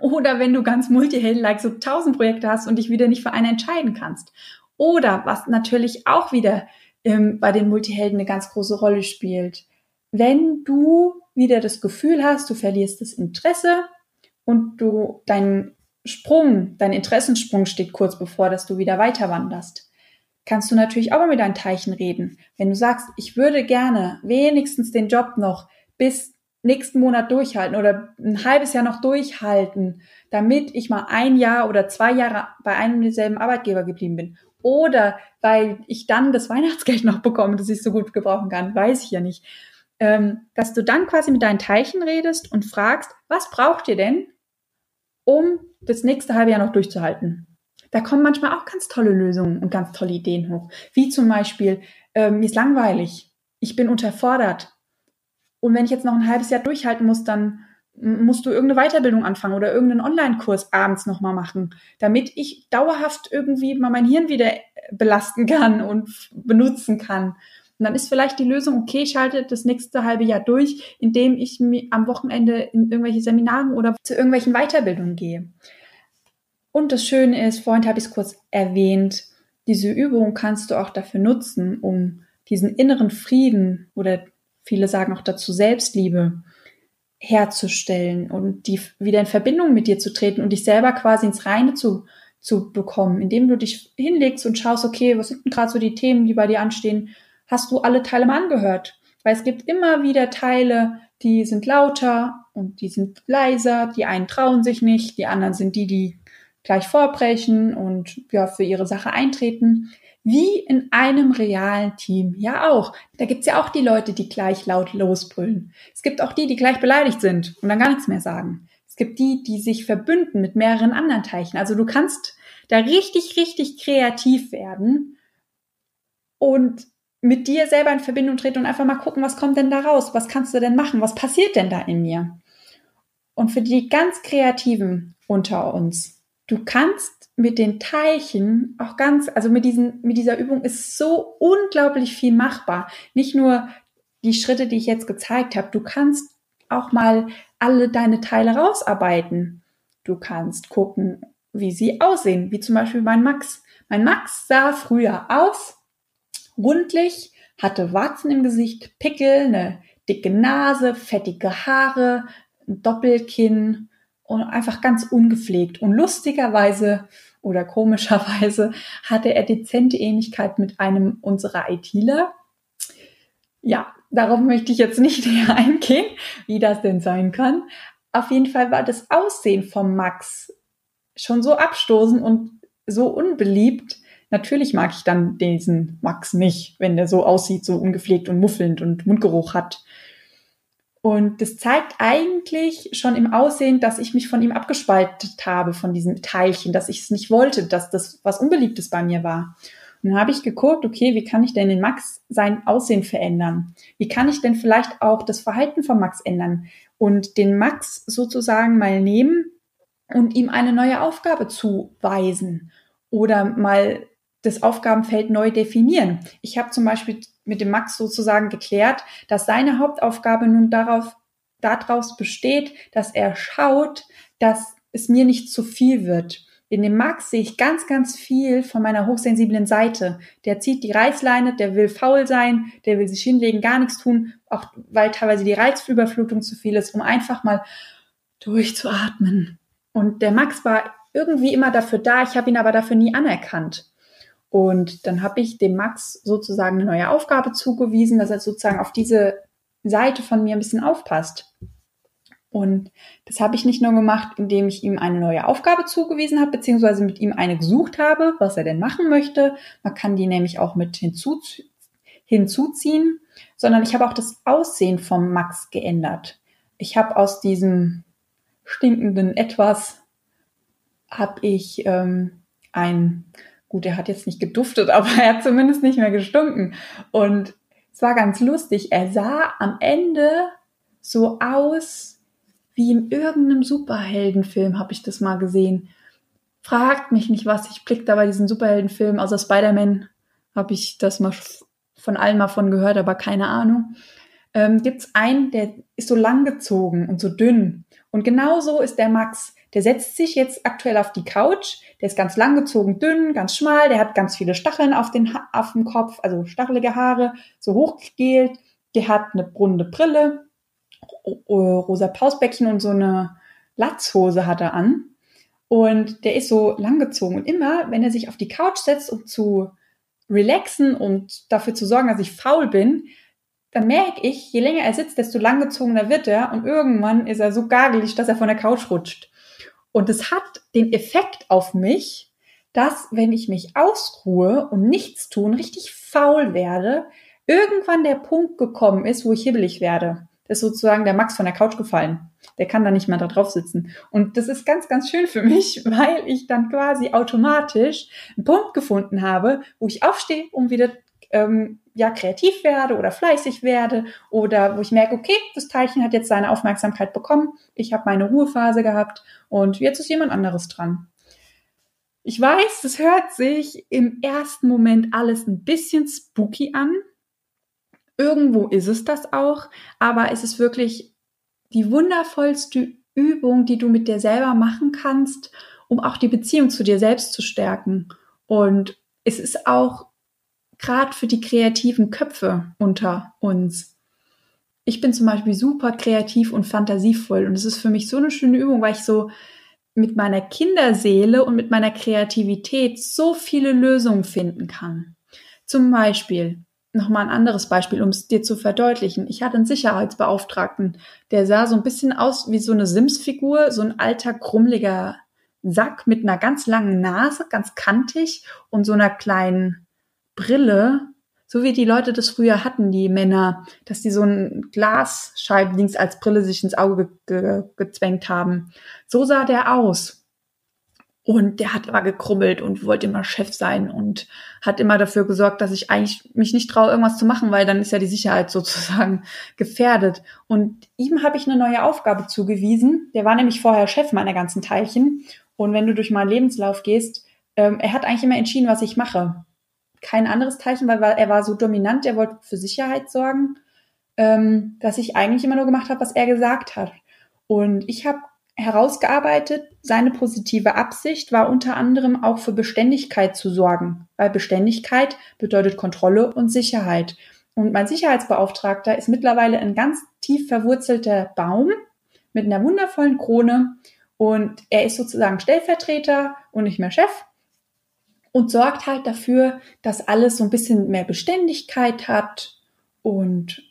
Oder wenn du ganz Multihelden-like so tausend Projekte hast und dich wieder nicht für eine entscheiden kannst. Oder was natürlich auch wieder ähm, bei den Multihelden eine ganz große Rolle spielt. Wenn du wieder das Gefühl hast, du verlierst das Interesse und du dein Sprung, dein Interessensprung steht kurz bevor, dass du wieder weiter wanderst kannst du natürlich auch mal mit deinen Teichen reden. Wenn du sagst, ich würde gerne wenigstens den Job noch bis nächsten Monat durchhalten oder ein halbes Jahr noch durchhalten, damit ich mal ein Jahr oder zwei Jahre bei einem derselben Arbeitgeber geblieben bin. Oder weil ich dann das Weihnachtsgeld noch bekomme, das ich so gut gebrauchen kann, weiß ich ja nicht. Ähm, dass du dann quasi mit deinen Teilchen redest und fragst, was braucht ihr denn, um das nächste halbe Jahr noch durchzuhalten? Da kommen manchmal auch ganz tolle Lösungen und ganz tolle Ideen hoch. Wie zum Beispiel, ähm, mir ist langweilig, ich bin unterfordert, und wenn ich jetzt noch ein halbes Jahr durchhalten muss, dann musst du irgendeine Weiterbildung anfangen oder irgendeinen Online-Kurs abends nochmal machen, damit ich dauerhaft irgendwie mal mein Hirn wieder belasten kann und benutzen kann. Und dann ist vielleicht die Lösung, okay, ich schalte das nächste halbe Jahr durch, indem ich am Wochenende in irgendwelche Seminaren oder zu irgendwelchen Weiterbildungen gehe. Und das Schöne ist, vorhin habe ich es kurz erwähnt, diese Übung kannst du auch dafür nutzen, um diesen inneren Frieden oder viele sagen auch dazu Selbstliebe herzustellen und die wieder in Verbindung mit dir zu treten und dich selber quasi ins Reine zu, zu bekommen, indem du dich hinlegst und schaust, okay, was sind denn gerade so die Themen, die bei dir anstehen? Hast du alle Teile mal angehört? Weil es gibt immer wieder Teile, die sind lauter und die sind leiser, die einen trauen sich nicht, die anderen sind die, die gleich vorbrechen und ja, für ihre Sache eintreten. Wie in einem realen Team ja auch. Da gibt's ja auch die Leute, die gleich laut losbrüllen. Es gibt auch die, die gleich beleidigt sind und dann gar nichts mehr sagen. Es gibt die, die sich verbünden mit mehreren anderen Teilchen. Also du kannst da richtig, richtig kreativ werden und mit dir selber in Verbindung treten und einfach mal gucken, was kommt denn da raus? Was kannst du denn machen? Was passiert denn da in mir? Und für die ganz Kreativen unter uns, du kannst mit den Teilchen auch ganz, also mit diesen, mit dieser Übung ist so unglaublich viel machbar. Nicht nur die Schritte, die ich jetzt gezeigt habe. Du kannst auch mal alle deine Teile rausarbeiten. Du kannst gucken, wie sie aussehen, wie zum Beispiel mein Max. Mein Max sah früher aus, rundlich, hatte Warzen im Gesicht, Pickel, eine dicke Nase, fettige Haare, ein Doppelkinn und einfach ganz ungepflegt. Und lustigerweise oder komischerweise hatte er dezente Ähnlichkeit mit einem unserer ITler. Ja, darauf möchte ich jetzt nicht näher eingehen, wie das denn sein kann. Auf jeden Fall war das Aussehen vom Max schon so abstoßend und so unbeliebt. Natürlich mag ich dann diesen Max nicht, wenn der so aussieht, so ungepflegt und muffelnd und Mundgeruch hat. Und das zeigt eigentlich schon im Aussehen, dass ich mich von ihm abgespaltet habe, von diesem Teilchen, dass ich es nicht wollte, dass das was Unbeliebtes bei mir war. Und dann habe ich geguckt, okay, wie kann ich denn den Max sein Aussehen verändern? Wie kann ich denn vielleicht auch das Verhalten von Max ändern? Und den Max sozusagen mal nehmen und ihm eine neue Aufgabe zuweisen oder mal das Aufgabenfeld neu definieren. Ich habe zum Beispiel mit dem Max sozusagen geklärt, dass seine Hauptaufgabe nun darauf, daraus besteht, dass er schaut, dass es mir nicht zu viel wird. In dem Max sehe ich ganz, ganz viel von meiner hochsensiblen Seite. Der zieht die Reißleine, der will faul sein, der will sich hinlegen, gar nichts tun, auch weil teilweise die Reizüberflutung zu viel ist, um einfach mal durchzuatmen. Und der Max war irgendwie immer dafür da, ich habe ihn aber dafür nie anerkannt. Und dann habe ich dem Max sozusagen eine neue Aufgabe zugewiesen, dass er sozusagen auf diese Seite von mir ein bisschen aufpasst. Und das habe ich nicht nur gemacht, indem ich ihm eine neue Aufgabe zugewiesen habe, beziehungsweise mit ihm eine gesucht habe, was er denn machen möchte. Man kann die nämlich auch mit hinzu, hinzuziehen, sondern ich habe auch das Aussehen vom Max geändert. ich habe aus diesem stinkenden Etwas, habe ich ähm, ein, gut, er hat jetzt nicht geduftet, aber er hat zumindest nicht mehr gestunken. Und es war ganz lustig. Er sah am Ende so aus wie in irgendeinem Superheldenfilm, habe ich das mal gesehen. Fragt mich nicht was, ich blick da bei diesen Superheldenfilmen, außer Spider-Man habe ich das mal von allen mal von gehört, aber keine Ahnung. Ähm, Gibt es einen, der ist so langgezogen und so dünn. Und genau so ist der Max. Der setzt sich jetzt aktuell auf die Couch. Der ist ganz langgezogen, dünn, ganz schmal. Der hat ganz viele Stacheln auf, den auf dem Kopf, also stachelige Haare, so hochgegelt. Der hat eine runde Brille, rosa Pausbäckchen und so eine Latzhose hat er an. Und der ist so langgezogen. Und immer, wenn er sich auf die Couch setzt, um zu relaxen und dafür zu sorgen, dass ich faul bin, dann merke ich, je länger er sitzt, desto langgezogener wird er und irgendwann ist er so gagelig, dass er von der Couch rutscht. Und es hat den Effekt auf mich, dass wenn ich mich ausruhe und nichts tun, richtig faul werde, irgendwann der Punkt gekommen ist, wo ich hibbelig werde. Das ist sozusagen der Max von der Couch gefallen. Der kann da nicht mehr da drauf sitzen. Und das ist ganz, ganz schön für mich, weil ich dann quasi automatisch einen Punkt gefunden habe, wo ich aufstehe, um wieder ähm, ja kreativ werde oder fleißig werde oder wo ich merke, okay, das Teilchen hat jetzt seine Aufmerksamkeit bekommen, ich habe meine Ruhephase gehabt und jetzt ist jemand anderes dran. Ich weiß, das hört sich im ersten Moment alles ein bisschen spooky an. Irgendwo ist es das auch, aber es ist wirklich die wundervollste Übung, die du mit dir selber machen kannst, um auch die Beziehung zu dir selbst zu stärken. Und es ist auch gerade für die kreativen Köpfe unter uns. Ich bin zum Beispiel super kreativ und fantasievoll und es ist für mich so eine schöne Übung, weil ich so mit meiner Kinderseele und mit meiner Kreativität so viele Lösungen finden kann. Zum Beispiel, nochmal ein anderes Beispiel, um es dir zu verdeutlichen. Ich hatte einen Sicherheitsbeauftragten, der sah so ein bisschen aus wie so eine Sims-Figur, so ein alter, krummeliger Sack mit einer ganz langen Nase, ganz kantig und so einer kleinen Brille, so wie die Leute das früher hatten, die Männer, dass die so ein Glasscheibenlinks als Brille sich ins Auge ge ge gezwängt haben. So sah der aus. Und der hat immer gekrummelt und wollte immer Chef sein und hat immer dafür gesorgt, dass ich eigentlich mich nicht traue, irgendwas zu machen, weil dann ist ja die Sicherheit sozusagen gefährdet. Und ihm habe ich eine neue Aufgabe zugewiesen. Der war nämlich vorher Chef meiner ganzen Teilchen. Und wenn du durch meinen Lebenslauf gehst, ähm, er hat eigentlich immer entschieden, was ich mache kein anderes Teilchen, weil er war so dominant, er wollte für Sicherheit sorgen, ähm, dass ich eigentlich immer nur gemacht habe, was er gesagt hat. Und ich habe herausgearbeitet, seine positive Absicht war unter anderem auch für Beständigkeit zu sorgen, weil Beständigkeit bedeutet Kontrolle und Sicherheit. Und mein Sicherheitsbeauftragter ist mittlerweile ein ganz tief verwurzelter Baum mit einer wundervollen Krone und er ist sozusagen Stellvertreter und nicht mehr Chef und sorgt halt dafür, dass alles so ein bisschen mehr Beständigkeit hat und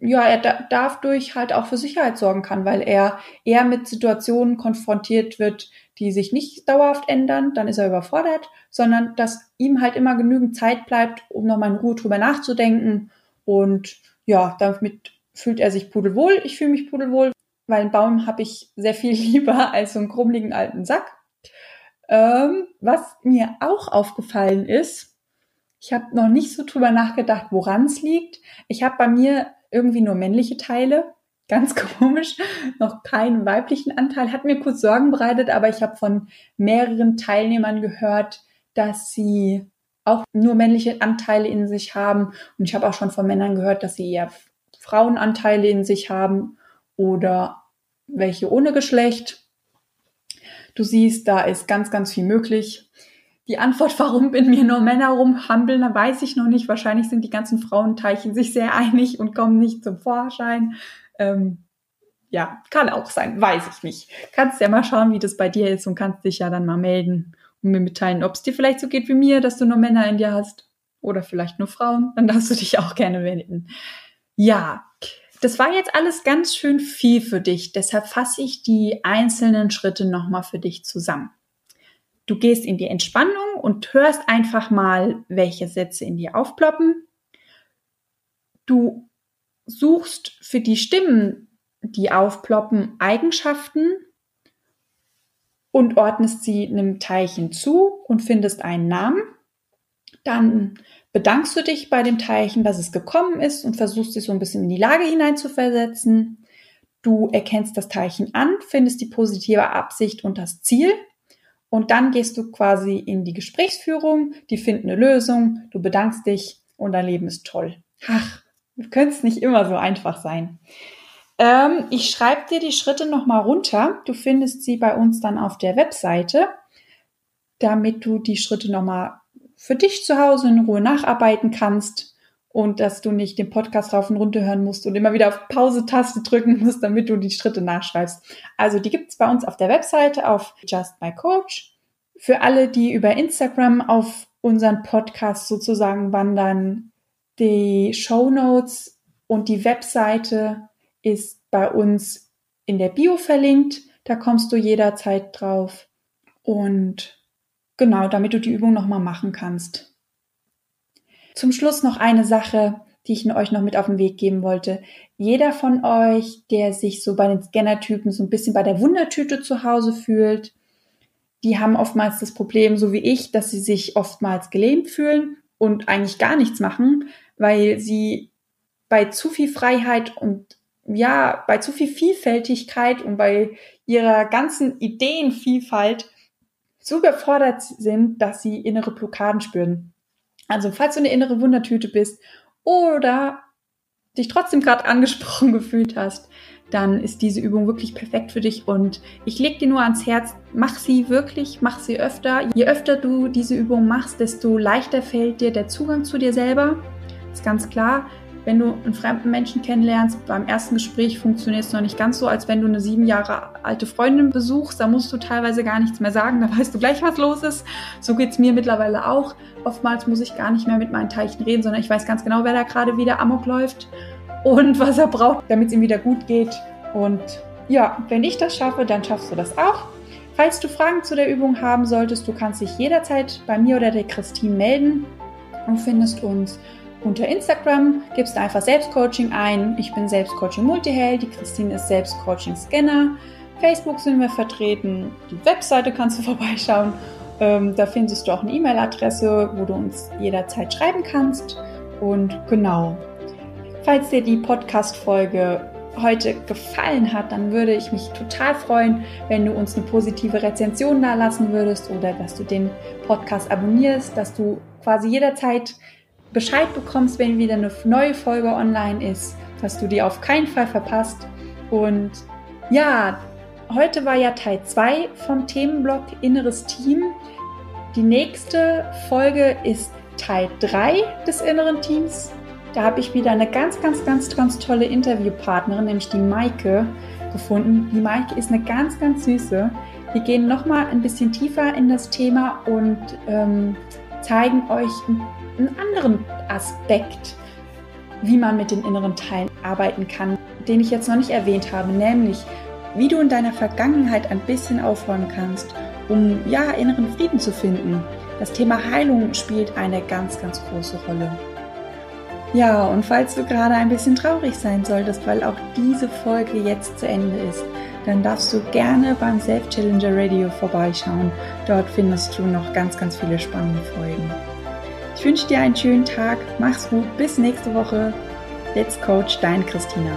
ja, er da, dadurch halt auch für Sicherheit sorgen kann, weil er eher mit Situationen konfrontiert wird, die sich nicht dauerhaft ändern, dann ist er überfordert, sondern dass ihm halt immer genügend Zeit bleibt, um nochmal in Ruhe drüber nachzudenken und ja, damit fühlt er sich pudelwohl. Ich fühle mich pudelwohl, weil einen Baum habe ich sehr viel lieber als so einen krummeligen alten Sack. Ähm, was mir auch aufgefallen ist, ich habe noch nicht so drüber nachgedacht, woran es liegt. Ich habe bei mir irgendwie nur männliche Teile. Ganz komisch, noch keinen weiblichen Anteil. Hat mir kurz Sorgen bereitet, aber ich habe von mehreren Teilnehmern gehört, dass sie auch nur männliche Anteile in sich haben. Und ich habe auch schon von Männern gehört, dass sie eher Frauenanteile in sich haben oder welche ohne Geschlecht. Du siehst, da ist ganz, ganz viel möglich. Die Antwort, warum in mir nur Männer rumhampeln, da weiß ich noch nicht. Wahrscheinlich sind die ganzen Frauenteilchen sich sehr einig und kommen nicht zum Vorschein. Ähm, ja, kann auch sein, weiß ich nicht. Kannst ja mal schauen, wie das bei dir ist und kannst dich ja dann mal melden und mir mitteilen, ob es dir vielleicht so geht wie mir, dass du nur Männer in dir hast oder vielleicht nur Frauen. Dann darfst du dich auch gerne melden. Ja, das war jetzt alles ganz schön viel für dich. Deshalb fasse ich die einzelnen Schritte nochmal für dich zusammen. Du gehst in die Entspannung und hörst einfach mal, welche Sätze in dir aufploppen. Du suchst für die Stimmen die aufploppen, Eigenschaften und ordnest sie einem Teilchen zu und findest einen Namen. Dann bedankst du dich bei dem Teilchen, dass es gekommen ist und versuchst dich so ein bisschen in die Lage hineinzuversetzen. Du erkennst das Teilchen an, findest die positive Absicht und das Ziel und dann gehst du quasi in die Gesprächsführung, die finden eine Lösung, du bedankst dich und dein Leben ist toll. Ach, könnte es nicht immer so einfach sein. Ähm, ich schreibe dir die Schritte nochmal runter. Du findest sie bei uns dann auf der Webseite, damit du die Schritte nochmal für dich zu Hause in Ruhe nacharbeiten kannst und dass du nicht den Podcast rauf und runter hören musst und immer wieder auf Pause-Taste drücken musst, damit du die Schritte nachschreibst. Also die gibt's bei uns auf der Webseite auf Just My Coach. Für alle, die über Instagram auf unseren Podcast sozusagen wandern, die Show Notes und die Webseite ist bei uns in der Bio verlinkt. Da kommst du jederzeit drauf. Und genau, damit du die Übung nochmal machen kannst. Zum Schluss noch eine Sache, die ich euch noch mit auf den Weg geben wollte. Jeder von euch, der sich so bei den Scannertypen so ein bisschen bei der Wundertüte zu Hause fühlt, die haben oftmals das Problem, so wie ich, dass sie sich oftmals gelähmt fühlen und eigentlich gar nichts machen, weil sie bei zu viel Freiheit und ja, bei zu viel Vielfältigkeit und bei ihrer ganzen Ideenvielfalt so überfordert sind, dass sie innere Blockaden spüren. Also falls du eine innere Wundertüte bist oder dich trotzdem gerade angesprochen gefühlt hast, dann ist diese Übung wirklich perfekt für dich und ich leg dir nur ans Herz, mach sie wirklich, mach sie öfter. Je öfter du diese Übung machst, desto leichter fällt dir der Zugang zu dir selber. Ist ganz klar wenn du einen fremden Menschen kennenlernst, beim ersten Gespräch funktioniert es noch nicht ganz so, als wenn du eine sieben Jahre alte Freundin besuchst. Da musst du teilweise gar nichts mehr sagen, da weißt du gleich, was los ist. So geht es mir mittlerweile auch. Oftmals muss ich gar nicht mehr mit meinen Teilchen reden, sondern ich weiß ganz genau, wer da gerade wieder Amok läuft und was er braucht, damit es ihm wieder gut geht. Und ja, wenn ich das schaffe, dann schaffst du das auch. Falls du Fragen zu der Übung haben solltest, du kannst dich jederzeit bei mir oder der Christine melden und findest uns unter Instagram gibst du einfach Selbstcoaching ein. Ich bin Selbstcoaching Multiheld, die Christine ist Selbstcoaching Scanner. Facebook sind wir vertreten. Die Webseite kannst du vorbeischauen. Ähm, da findest du auch eine E-Mail-Adresse, wo du uns jederzeit schreiben kannst. Und genau, falls dir die Podcast-Folge heute gefallen hat, dann würde ich mich total freuen, wenn du uns eine positive Rezension da lassen würdest oder dass du den Podcast abonnierst, dass du quasi jederzeit Bescheid bekommst, wenn wieder eine neue Folge online ist, dass du die auf keinen Fall verpasst. Und ja, heute war ja Teil 2 vom Themenblock Inneres Team. Die nächste Folge ist Teil 3 des inneren Teams. Da habe ich wieder eine ganz, ganz, ganz, ganz tolle Interviewpartnerin, nämlich die Maike, gefunden. Die Maike ist eine ganz, ganz süße. Wir gehen nochmal ein bisschen tiefer in das Thema und ähm, zeigen euch einen anderen Aspekt, wie man mit den inneren Teilen arbeiten kann, den ich jetzt noch nicht erwähnt habe, nämlich wie du in deiner Vergangenheit ein bisschen aufräumen kannst, um ja inneren Frieden zu finden. Das Thema Heilung spielt eine ganz, ganz große Rolle. Ja, und falls du gerade ein bisschen traurig sein solltest, weil auch diese Folge jetzt zu Ende ist, dann darfst du gerne beim Self Challenger Radio vorbeischauen. Dort findest du noch ganz, ganz viele spannende Folgen. Ich wünsche dir einen schönen Tag. Mach's gut. Bis nächste Woche. Let's Coach, dein Christina.